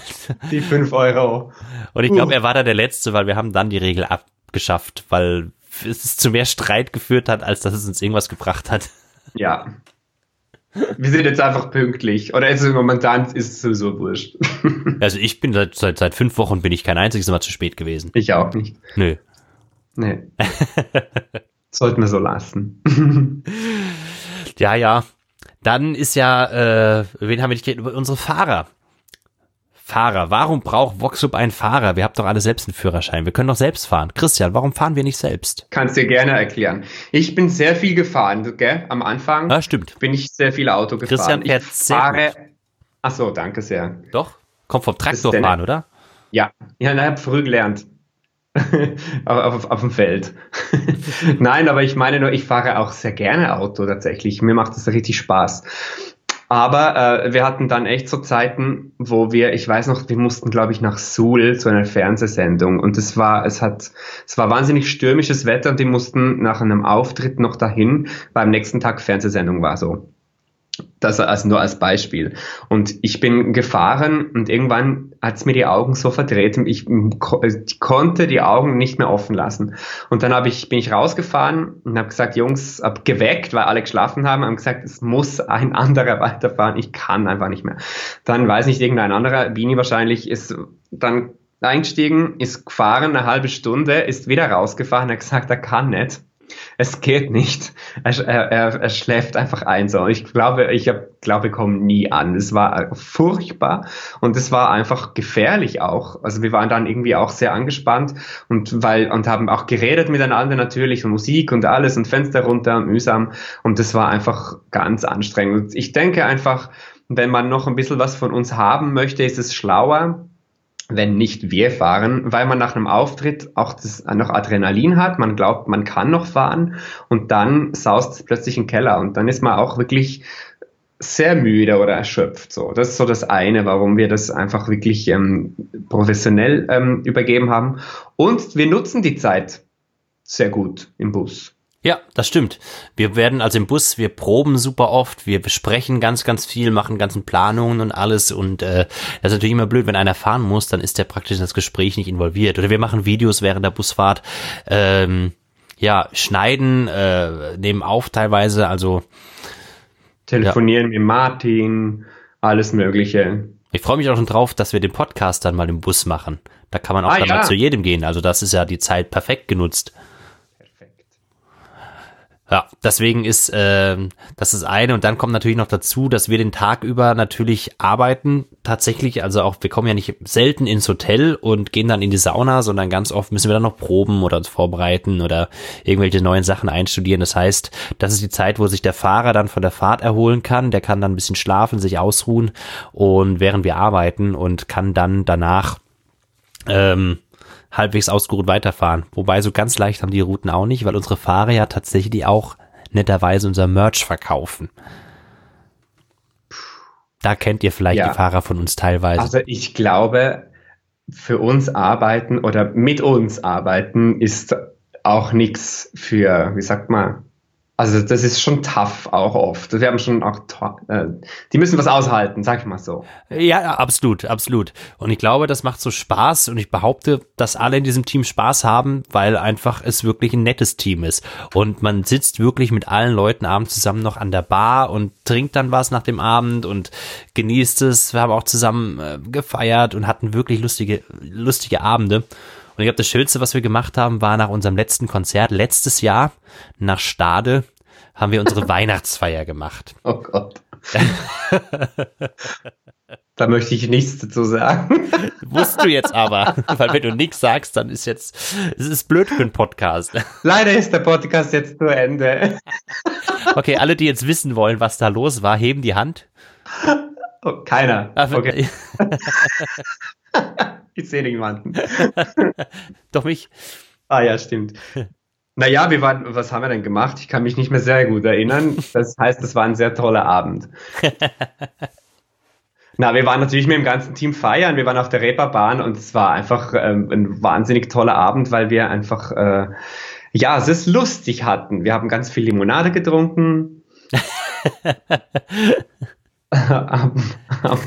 Die 5 Euro. Und ich glaube, uh. er war da der Letzte, weil wir haben dann die Regel abgeschafft, weil es zu mehr Streit geführt hat, als dass es uns irgendwas gebracht hat. Ja. Wir sind jetzt einfach pünktlich. Oder ist es momentan ist es sowieso wurscht. Also ich bin seit, seit, seit fünf Wochen bin ich kein einziges Mal zu spät gewesen. Ich auch nicht. Nö. Nee. Sollten wir so lassen. ja, ja. Dann ist ja, äh, wen haben wir nicht Unsere Fahrer. Fahrer. Warum braucht Voxup einen Fahrer? Wir haben doch alle selbst einen Führerschein. Wir können doch selbst fahren. Christian, warum fahren wir nicht selbst? Kannst dir gerne erklären. Ich bin sehr viel gefahren, gell? Am Anfang. Ja, stimmt. Bin ich sehr viel Auto gefahren. Christian fährt ich fahre. Ach so, danke sehr. Doch? Kommt vom Traktorfahren, oder? Ja, ja, ich habe früh gelernt. auf, auf, auf, dem Feld. Nein, aber ich meine nur, ich fahre auch sehr gerne Auto tatsächlich. Mir macht das richtig Spaß. Aber äh, wir hatten dann echt so Zeiten, wo wir, ich weiß noch, wir mussten, glaube ich, nach Suhl zu einer Fernsehsendung und es war, es hat, es war wahnsinnig stürmisches Wetter und die mussten nach einem Auftritt noch dahin, weil am nächsten Tag Fernsehsendung war so. Das also nur als Beispiel. Und ich bin gefahren und irgendwann hat es mir die Augen so verdreht, ich, konnte die Augen nicht mehr offen lassen. Und dann hab ich, bin ich rausgefahren und habe gesagt, Jungs, hab geweckt, weil alle geschlafen haben, haben gesagt, es muss ein anderer weiterfahren, ich kann einfach nicht mehr. Dann weiß nicht, irgendein anderer, Bini wahrscheinlich, ist dann eingestiegen, ist gefahren, eine halbe Stunde, ist wieder rausgefahren, hat gesagt, er kann nicht es geht nicht. Er, er, er schläft einfach ein. So. Ich glaube, ich hab, glaube, komme nie an. Es war furchtbar und es war einfach gefährlich auch. Also wir waren dann irgendwie auch sehr angespannt und weil und haben auch geredet miteinander natürlich und Musik und alles und Fenster runter, mühsam und das war einfach ganz anstrengend. ich denke einfach, wenn man noch ein bisschen was von uns haben möchte, ist es schlauer, wenn nicht wir fahren, weil man nach einem Auftritt auch das, noch Adrenalin hat, man glaubt, man kann noch fahren und dann saust es plötzlich in den Keller und dann ist man auch wirklich sehr müde oder erschöpft. So, das ist so das eine, warum wir das einfach wirklich ähm, professionell ähm, übergeben haben. Und wir nutzen die Zeit sehr gut im Bus. Ja, das stimmt. Wir werden also im Bus, wir proben super oft, wir besprechen ganz, ganz viel, machen ganzen Planungen und alles und äh, das ist natürlich immer blöd, wenn einer fahren muss, dann ist der praktisch in das Gespräch nicht involviert. Oder wir machen Videos während der Busfahrt, ähm, ja, schneiden, äh, nehmen auf teilweise, also telefonieren ja. mit Martin, alles Mögliche. Ich freue mich auch schon drauf, dass wir den Podcast dann mal im Bus machen. Da kann man auch ah, dann ja. mal zu jedem gehen. Also das ist ja die Zeit perfekt genutzt. Ja, deswegen ist äh, das ist eine. Und dann kommt natürlich noch dazu, dass wir den Tag über natürlich arbeiten tatsächlich, also auch wir kommen ja nicht selten ins Hotel und gehen dann in die Sauna, sondern ganz oft müssen wir dann noch proben oder uns vorbereiten oder irgendwelche neuen Sachen einstudieren. Das heißt, das ist die Zeit, wo sich der Fahrer dann von der Fahrt erholen kann, der kann dann ein bisschen schlafen, sich ausruhen und während wir arbeiten und kann dann danach ähm, halbwegs ausgeruht weiterfahren. Wobei so ganz leicht haben die Routen auch nicht, weil unsere Fahrer ja tatsächlich auch netterweise unser Merch verkaufen. Da kennt ihr vielleicht ja. die Fahrer von uns teilweise. Also ich glaube, für uns arbeiten oder mit uns arbeiten ist auch nichts für, wie sagt man, also das ist schon tough auch oft. Wir haben schon auch, äh, die müssen was aushalten, sag ich mal so. Ja, absolut, absolut. Und ich glaube, das macht so Spaß und ich behaupte, dass alle in diesem Team Spaß haben, weil einfach es wirklich ein nettes Team ist. Und man sitzt wirklich mit allen Leuten abends zusammen noch an der Bar und trinkt dann was nach dem Abend und genießt es. Wir haben auch zusammen äh, gefeiert und hatten wirklich lustige, lustige Abende. Und ich glaube, das Schönste, was wir gemacht haben, war nach unserem letzten Konzert letztes Jahr nach Stade haben wir unsere Weihnachtsfeier gemacht. Oh Gott. da möchte ich nichts dazu sagen. Musst du jetzt aber, weil wenn du nichts sagst, dann ist jetzt, es ist blöd für einen Podcast. Leider ist der Podcast jetzt zu Ende. Okay, alle, die jetzt wissen wollen, was da los war, heben die Hand. Oh, keiner. Ah, okay. Ich sehe niemanden. Doch mich. Ah ja, stimmt. Naja, wir waren, was haben wir denn gemacht? Ich kann mich nicht mehr sehr gut erinnern. Das heißt, es war ein sehr toller Abend. Na, wir waren natürlich mit dem ganzen Team feiern. Wir waren auf der Reeperbahn und es war einfach ähm, ein wahnsinnig toller Abend, weil wir einfach, äh, ja, es ist lustig hatten. Wir haben ganz viel Limonade getrunken. am, am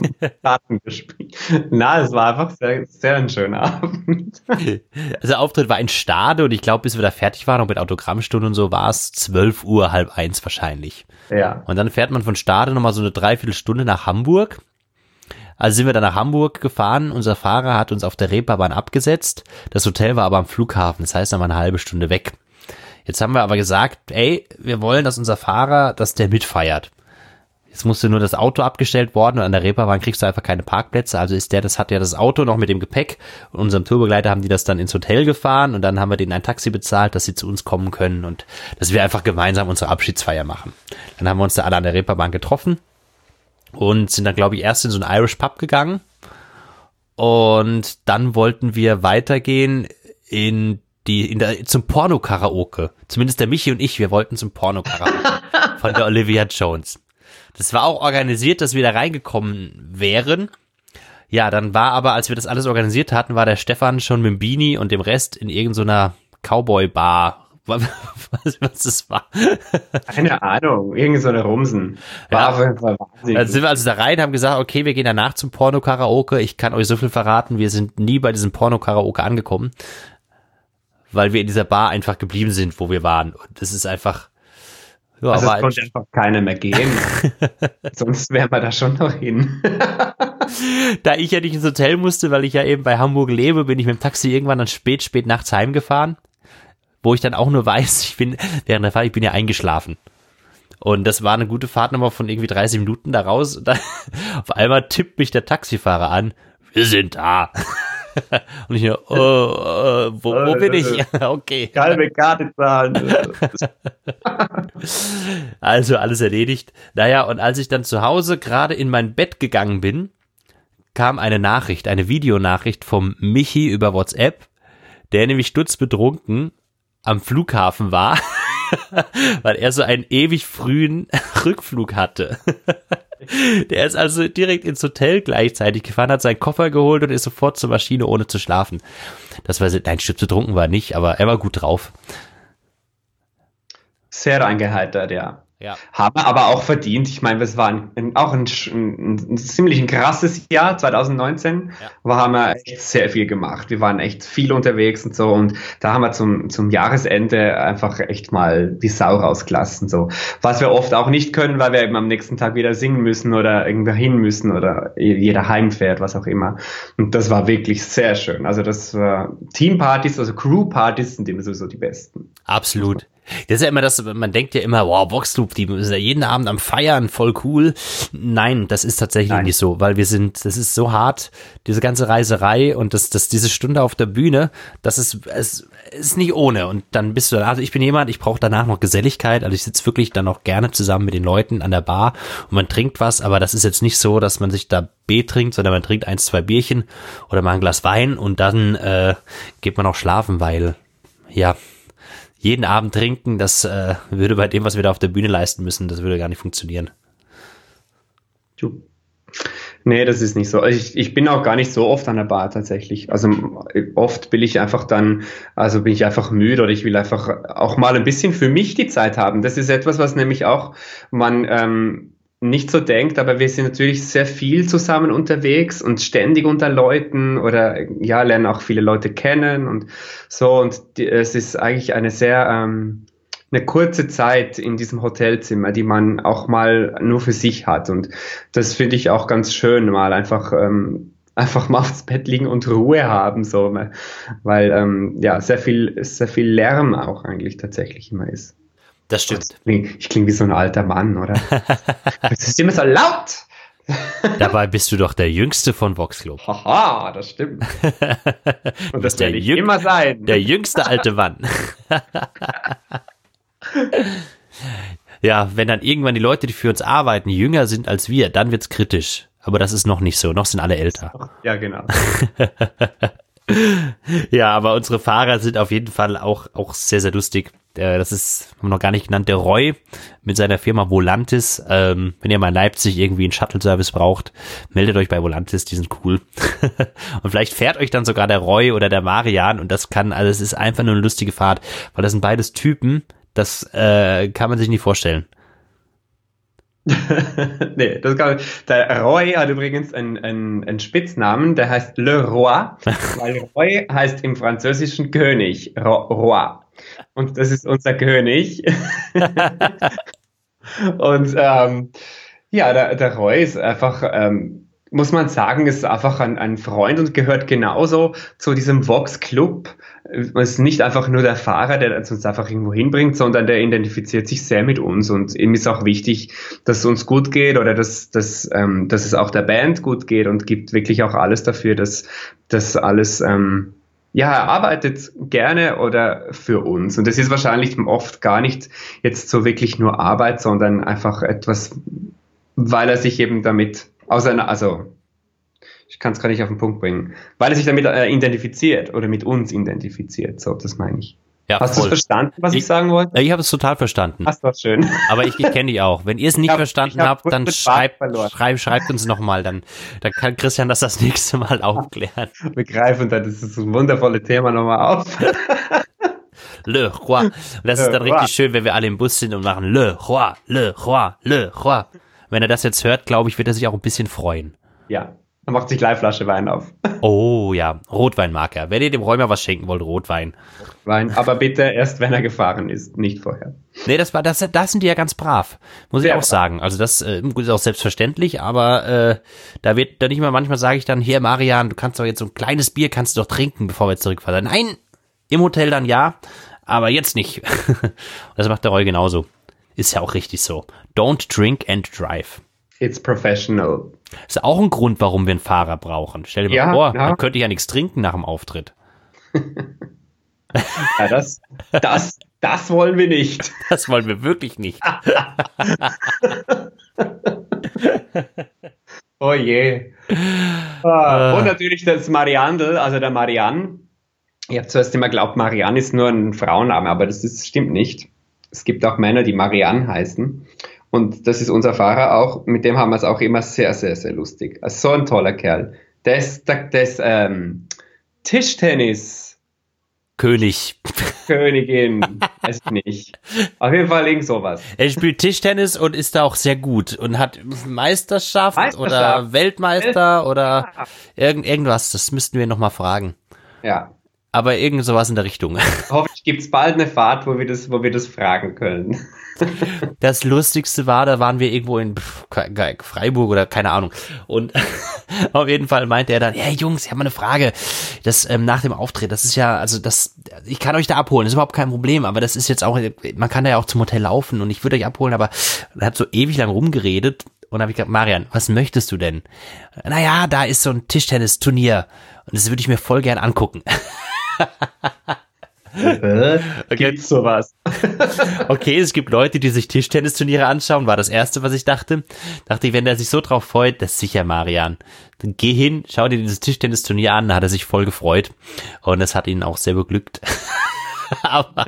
Daten gespielt. Na, es war einfach sehr, sehr ein schöner Abend. Also der Auftritt war in Stade und ich glaube, bis wir da fertig waren und mit Autogrammstunden und so, war es 12 Uhr, halb eins wahrscheinlich. Ja. Und dann fährt man von Stade nochmal so eine Dreiviertelstunde nach Hamburg. Also sind wir dann nach Hamburg gefahren. Unser Fahrer hat uns auf der Reeperbahn abgesetzt. Das Hotel war aber am Flughafen. Das heißt, dann war eine halbe Stunde weg. Jetzt haben wir aber gesagt, ey, wir wollen, dass unser Fahrer, dass der mitfeiert. Jetzt musste nur das Auto abgestellt worden und an der Reeperbahn kriegst du einfach keine Parkplätze. Also ist der, das hat ja das Auto noch mit dem Gepäck. Und unserem Tourbegleiter haben die das dann ins Hotel gefahren und dann haben wir denen ein Taxi bezahlt, dass sie zu uns kommen können und dass wir einfach gemeinsam unsere Abschiedsfeier machen. Dann haben wir uns da alle an der Reeperbahn getroffen und sind dann, glaube ich, erst in so einen Irish Pub gegangen. Und dann wollten wir weitergehen in die, in der, zum Porno-Karaoke. Zumindest der Michi und ich, wir wollten zum Porno-Karaoke von der Olivia Jones. Das war auch organisiert, dass wir da reingekommen wären. Ja, dann war aber, als wir das alles organisiert hatten, war der Stefan schon mit dem Beanie und dem Rest in irgendeiner Cowboy-Bar was, was das war. Keine Ahnung, irgend so eine Rumsen. War ja. Fall wahnsinnig. Dann sind wir also da rein, haben gesagt, okay, wir gehen danach zum Porno-Karaoke. Ich kann euch so viel verraten, wir sind nie bei diesem Porno-Karaoke angekommen, weil wir in dieser Bar einfach geblieben sind, wo wir waren. Und das ist einfach, ja, also es konnte einfach keiner mehr gehen. Sonst wären wir da schon noch hin. da ich ja nicht ins Hotel musste, weil ich ja eben bei Hamburg lebe, bin ich mit dem Taxi irgendwann dann spät, spät nachts heimgefahren, wo ich dann auch nur weiß, ich bin während der Fahrt, ich bin ja eingeschlafen. Und das war eine gute Fahrtnummer von irgendwie 30 Minuten da raus. Und dann, auf einmal tippt mich der Taxifahrer an. Wir sind da. Und ich nur, oh, oh, wo, wo bin ich? okay. Kalbe Karte zahlen. also alles erledigt. Naja, und als ich dann zu Hause gerade in mein Bett gegangen bin, kam eine Nachricht, eine Videonachricht vom Michi über WhatsApp, der nämlich stutzbetrunken am Flughafen war, weil er so einen ewig frühen Rückflug hatte. Der ist also direkt ins Hotel gleichzeitig gefahren, hat seinen Koffer geholt und ist sofort zur Maschine, ohne zu schlafen. Das war, nein, stutzbetrunken war nicht, aber er war gut drauf. Sehr eingeheitert, ja. Ja. Haben aber auch verdient. Ich meine, es war ein, ein, auch ein, ein, ziemlich ein krasses Jahr, 2019. Ja. Aber haben wir echt sehr viel gemacht. Wir waren echt viel unterwegs und so. Und da haben wir zum, zum Jahresende einfach echt mal die Sau rausgelassen. So. Was wir oft auch nicht können, weil wir eben am nächsten Tag wieder singen müssen oder irgendwo hin müssen oder jeder heimfährt, was auch immer. Und das war wirklich sehr schön. Also das war Teampartys, also Crewpartys sind immer sowieso die besten. Absolut. Das ist ja immer das, man denkt ja immer, wow, Voxloop, die sind ja jeden Abend am Feiern, voll cool. Nein, das ist tatsächlich Nein. nicht so, weil wir sind, das ist so hart, diese ganze Reiserei und das, das, diese Stunde auf der Bühne, das ist, es ist nicht ohne. Und dann bist du, also ich bin jemand, ich brauche danach noch Geselligkeit, also ich sitze wirklich dann auch gerne zusammen mit den Leuten an der Bar und man trinkt was, aber das ist jetzt nicht so, dass man sich da B trinkt, sondern man trinkt eins, zwei Bierchen oder mal ein Glas Wein und dann äh, geht man auch schlafen, weil, ja, jeden Abend trinken, das äh, würde bei dem, was wir da auf der Bühne leisten müssen, das würde gar nicht funktionieren. Nee, das ist nicht so. Ich, ich bin auch gar nicht so oft an der Bar tatsächlich. Also oft will ich einfach dann, also bin ich einfach müde oder ich will einfach auch mal ein bisschen für mich die Zeit haben. Das ist etwas, was nämlich auch man ähm, nicht so denkt, aber wir sind natürlich sehr viel zusammen unterwegs und ständig unter Leuten oder ja, lernen auch viele Leute kennen und so. Und die, es ist eigentlich eine sehr ähm, eine kurze Zeit in diesem Hotelzimmer, die man auch mal nur für sich hat. Und das finde ich auch ganz schön, mal einfach ähm, einfach mal aufs Bett liegen und Ruhe haben, so, weil ähm, ja sehr viel sehr viel Lärm auch eigentlich tatsächlich immer ist. Das stimmt. Ich klinge wie so ein alter Mann, oder? Es ist immer so laut. Dabei bist du doch der Jüngste von Voxclub. Haha, das stimmt. Und das werde ich immer sein. Der jüngste alte Mann. ja, wenn dann irgendwann die Leute, die für uns arbeiten, jünger sind als wir, dann wird's kritisch. Aber das ist noch nicht so. Noch sind alle älter. Ja, genau. ja, aber unsere Fahrer sind auf jeden Fall auch, auch sehr, sehr lustig der, das ist, haben wir noch gar nicht genannt, der Roy mit seiner Firma Volantis. Ähm, wenn ihr mal in Leipzig irgendwie einen Shuttle-Service braucht, meldet euch bei Volantis, die sind cool. und vielleicht fährt euch dann sogar der Roy oder der Marian und das kann, also es ist einfach nur eine lustige Fahrt, weil das sind beides Typen, das äh, kann man sich nicht vorstellen. nee, das kann Der Roy hat übrigens einen, einen, einen Spitznamen, der heißt Le Roi, weil Roy heißt im Französischen König, Roi. Und das ist unser König. und ähm, ja, der, der Roy ist einfach, ähm, muss man sagen, ist einfach ein, ein Freund und gehört genauso zu diesem Vox Club. Es ist nicht einfach nur der Fahrer, der uns einfach irgendwo hinbringt, sondern der identifiziert sich sehr mit uns und ihm ist auch wichtig, dass es uns gut geht oder dass, dass, ähm, dass es auch der Band gut geht und gibt wirklich auch alles dafür, dass das alles ähm, ja, er arbeitet gerne oder für uns. Und das ist wahrscheinlich oft gar nicht jetzt so wirklich nur Arbeit, sondern einfach etwas, weil er sich eben damit auseinander, also ich kann es gar nicht auf den Punkt bringen, weil er sich damit äh, identifiziert oder mit uns identifiziert, so das meine ich. Ja, Hast du verstanden, was ich, ich sagen wollte? Ich habe es total verstanden. Hast du schön. Aber ich, ich kenne dich auch. Wenn ihr es nicht hab, verstanden hab habt, dann schreibt, schreib, schreibt uns nochmal. Dann, dann kann Christian das das nächste Mal aufklären. Wir greifen dann dieses wundervolle Thema nochmal auf. Le Roi. Und das Le ist dann Roi. richtig schön, wenn wir alle im Bus sind und machen Le Roi, Le Roi, Le Roi. Wenn er das jetzt hört, glaube ich, wird er sich auch ein bisschen freuen. Ja, Er macht sich gleich Flasche Wein auf. Oh ja, Rotwein mag er. Wenn ihr dem Räumer was schenken wollt, Rotwein. Wein, aber bitte erst, wenn er gefahren ist, nicht vorher. Nee, das war, das, das sind die ja ganz brav. Muss ich Sehr auch sagen. Also das äh, ist auch selbstverständlich, aber äh, da wird dann nicht mal, manchmal sage ich dann, hier Marian, du kannst doch jetzt so ein kleines Bier kannst du doch trinken, bevor wir zurückfahren. Nein, im Hotel dann ja, aber jetzt nicht. das macht der Roy genauso. Ist ja auch richtig so. Don't drink and drive. It's professional. Ist auch ein Grund, warum wir einen Fahrer brauchen. Stell dir mal Ja, vor, ja. dann könnte ich ja nichts trinken nach dem Auftritt. Ja, das, das, das wollen wir nicht. Das wollen wir wirklich nicht. Oh je. Ah, Und natürlich das Mariandel, also der Marianne. Ich habe zuerst immer geglaubt, Marianne ist nur ein Frauenname, aber das ist, stimmt nicht. Es gibt auch Männer, die Marianne heißen. Und das ist unser Fahrer auch. Mit dem haben wir es auch immer sehr, sehr, sehr lustig. Also so ein toller Kerl. Der, der ist ähm, Tischtennis. König. Königin, weiß ich nicht. Auf jeden Fall irgend sowas. Er spielt Tischtennis und ist da auch sehr gut und hat Meisterschaft, Meisterschaft. oder Weltmeister oder irgend, irgendwas. Das müssten wir nochmal fragen. Ja. Aber irgend sowas in der Richtung. Hoffentlich gibt es bald eine Fahrt, wo wir das, wo wir das fragen können. Das Lustigste war, da waren wir irgendwo in Freiburg oder keine Ahnung. Und auf jeden Fall meinte er dann, hey Jungs, ich habe mal eine Frage. Das ähm, nach dem Auftritt, das ist ja, also das, ich kann euch da abholen, das ist überhaupt kein Problem, aber das ist jetzt auch, man kann da ja auch zum Hotel laufen und ich würde euch abholen, aber er hat so ewig lang rumgeredet und habe ich gesagt, Marian, was möchtest du denn? Naja, da ist so ein Tischtennisturnier und das würde ich mir voll gern angucken. Gibt's sowas? Okay, es gibt Leute, die sich Tischtennisturniere anschauen, war das erste, was ich dachte. Dachte ich, wenn der sich so drauf freut, das ist sicher Marian. Dann geh hin, schau dir dieses Tischtennisturnier an, da hat er sich voll gefreut. Und es hat ihn auch sehr beglückt. Aber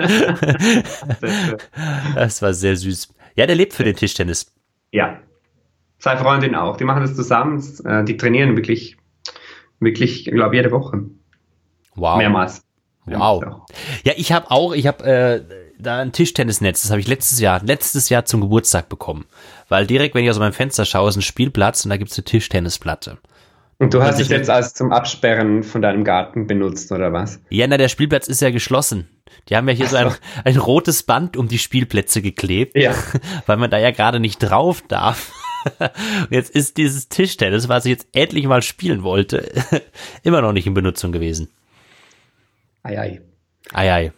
das war sehr süß. Ja, der lebt für den Tischtennis. Ja. Zwei Freundinnen auch. Die machen das zusammen. äh, Die trainieren wirklich, wirklich, ich glaube, jede Woche. Wow. Mehrmals. Wow. Ja, ich habe auch, ich habe äh, da ein Tischtennisnetz, das habe ich letztes Jahr, letztes Jahr zum Geburtstag bekommen. Weil direkt, wenn ich aus meinem Fenster schaue, ist ein Spielplatz und da gibt's eine Tischtennisplatte. Und du hast es jetzt als zum Absperren von deinem Garten benutzt, oder was? Ja, na, der Spielplatz ist ja geschlossen. Die haben ja hier so ein, ein rotes Band um die Spielplätze geklebt, Ja. weil man da ja gerade nicht drauf darf. Und jetzt ist dieses Tischtennis, was ich jetzt endlich mal spielen wollte, immer noch nicht in Benutzung gewesen. Ei, ei. Ei, ei.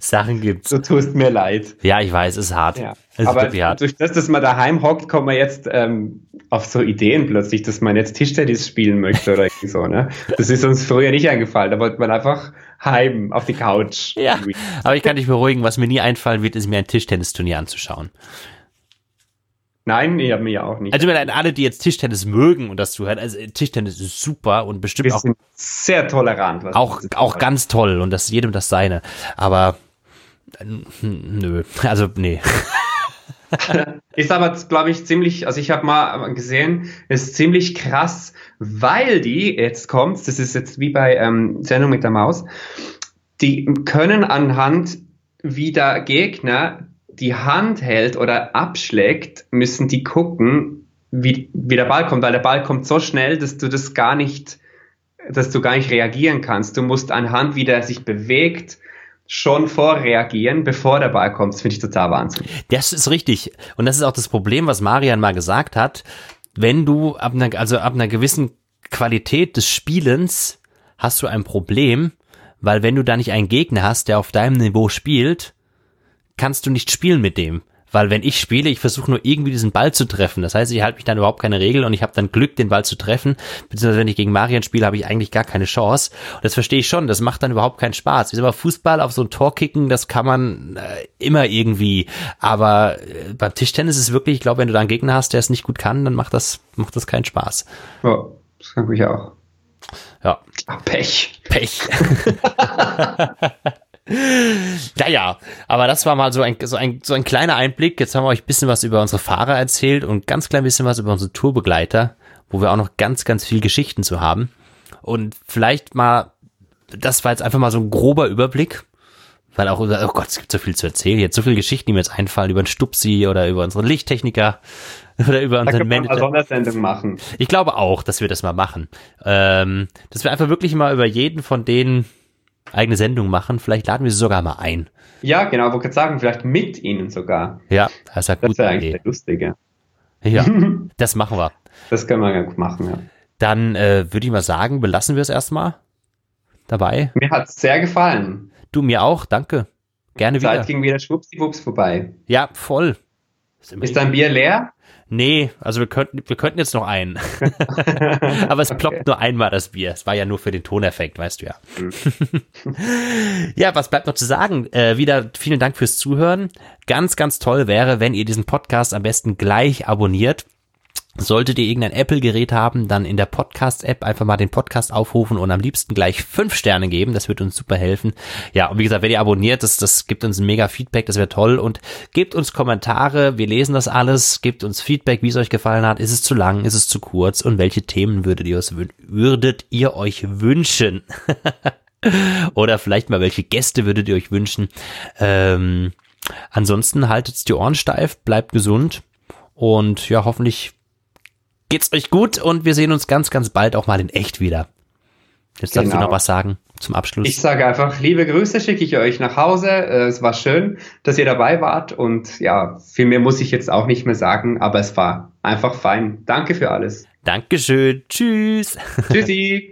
Sachen gibt's. Du tust mir leid. Ja, ich weiß, es ist hart. Ja. Es ist Aber wirklich hart. durch das, dass man daheim hockt, kommt man jetzt ähm, auf so Ideen plötzlich, dass man jetzt Tischtennis spielen möchte oder irgendwie so, ne? Das ist uns früher nicht eingefallen. Da wollte man einfach heim auf die Couch. Ja, aber ich kann dich beruhigen, was mir nie einfallen wird, ist mir ein Tischtennisturnier anzuschauen. Nein, ich habe mir ja auch nicht. Also wenn alle, die jetzt Tischtennis mögen und das zuhören, also Tischtennis ist super und bestimmt wir auch sind sehr tolerant. Was auch, auch ganz toll und das jedem das seine. Aber nö, also nee. Ist aber, glaube ich, ziemlich, also ich habe mal gesehen, ist ziemlich krass, weil die, jetzt kommt's, das ist jetzt wie bei ähm, Sendung mit der Maus, die können anhand, wie der Gegner die Hand hält oder abschlägt, müssen die gucken, wie, wie der Ball kommt, weil der Ball kommt so schnell, dass du das gar nicht, dass du gar nicht reagieren kannst. Du musst anhand, wie der sich bewegt, schon vorreagieren, bevor der Ball kommt. Das finde ich total Wahnsinn. Das ist richtig. Und das ist auch das Problem, was Marian mal gesagt hat. Wenn du ab einer, also ab einer gewissen Qualität des Spielens hast du ein Problem, weil wenn du da nicht einen Gegner hast, der auf deinem Niveau spielt, kannst du nicht spielen mit dem. Weil wenn ich spiele, ich versuche nur irgendwie diesen Ball zu treffen. Das heißt, ich halte mich dann überhaupt keine Regel und ich habe dann Glück, den Ball zu treffen. Beziehungsweise wenn ich gegen Marian spiele, habe ich eigentlich gar keine Chance. Und das verstehe ich schon. Das macht dann überhaupt keinen Spaß. Wie aber Fußball auf so ein Tor kicken, das kann man äh, immer irgendwie. Aber äh, beim Tischtennis ist es wirklich, ich glaube, wenn du da einen Gegner hast, der es nicht gut kann, dann macht das, macht das keinen Spaß. Ja, das kann ich auch. Ja. Ah, Pech. Pech. naja, aber das war mal so ein, so, ein, so ein kleiner Einblick. Jetzt haben wir euch ein bisschen was über unsere Fahrer erzählt und ganz klein bisschen was über unsere Tourbegleiter, wo wir auch noch ganz, ganz viel Geschichten zu haben. Und vielleicht mal, das war jetzt einfach mal so ein grober Überblick. Weil auch, oh Gott, es gibt so viel zu erzählen. Jetzt so viele Geschichten, die mir jetzt einfallen über den Stupsi oder über unsere Lichttechniker oder über unseren Manager. Eine Sondersendung machen. Ich glaube auch, dass wir das mal machen. Ähm, dass wir einfach wirklich mal über jeden von denen eigene Sendung machen. Vielleicht laden wir sie sogar mal ein. Ja, genau, wollte gerade sagen, vielleicht mit ihnen sogar. Ja, das ist eine Das wäre eigentlich der lustige. Ja, das machen wir. Das können wir machen, ja. Dann äh, würde ich mal sagen, belassen wir es erstmal dabei. Mir hat es sehr gefallen. Du mir auch, danke. Gerne Zeit wieder. Zeit ging wieder schwuppsiwupps vorbei. Ja, voll. Ist, ist dein Bier leer? Nee, also wir könnten, wir könnten jetzt noch einen. Aber es ploppt okay. nur einmal das Bier. Es war ja nur für den Toneffekt, weißt du ja. Mhm. ja, was bleibt noch zu sagen? Äh, wieder vielen Dank fürs Zuhören. Ganz, ganz toll wäre, wenn ihr diesen Podcast am besten gleich abonniert. Solltet ihr irgendein Apple-Gerät haben, dann in der Podcast-App einfach mal den Podcast aufrufen und am liebsten gleich fünf Sterne geben. Das wird uns super helfen. Ja, und wie gesagt, wenn ihr abonniert, das, das gibt uns ein mega Feedback, das wäre toll. Und gebt uns Kommentare, wir lesen das alles, gebt uns Feedback, wie es euch gefallen hat. Ist es zu lang, ist es zu kurz und welche Themen würdet ihr, würdet ihr euch wünschen? Oder vielleicht mal, welche Gäste würdet ihr euch wünschen? Ähm, ansonsten haltet die Ohren steif, bleibt gesund und ja, hoffentlich geht's euch gut und wir sehen uns ganz, ganz bald auch mal in echt wieder. Jetzt darfst genau. du noch was sagen zum Abschluss. Ich sage einfach, liebe Grüße schicke ich euch nach Hause. Äh, es war schön, dass ihr dabei wart und ja, viel mehr muss ich jetzt auch nicht mehr sagen, aber es war einfach fein. Danke für alles. Dankeschön. Tschüss. Tschüssi.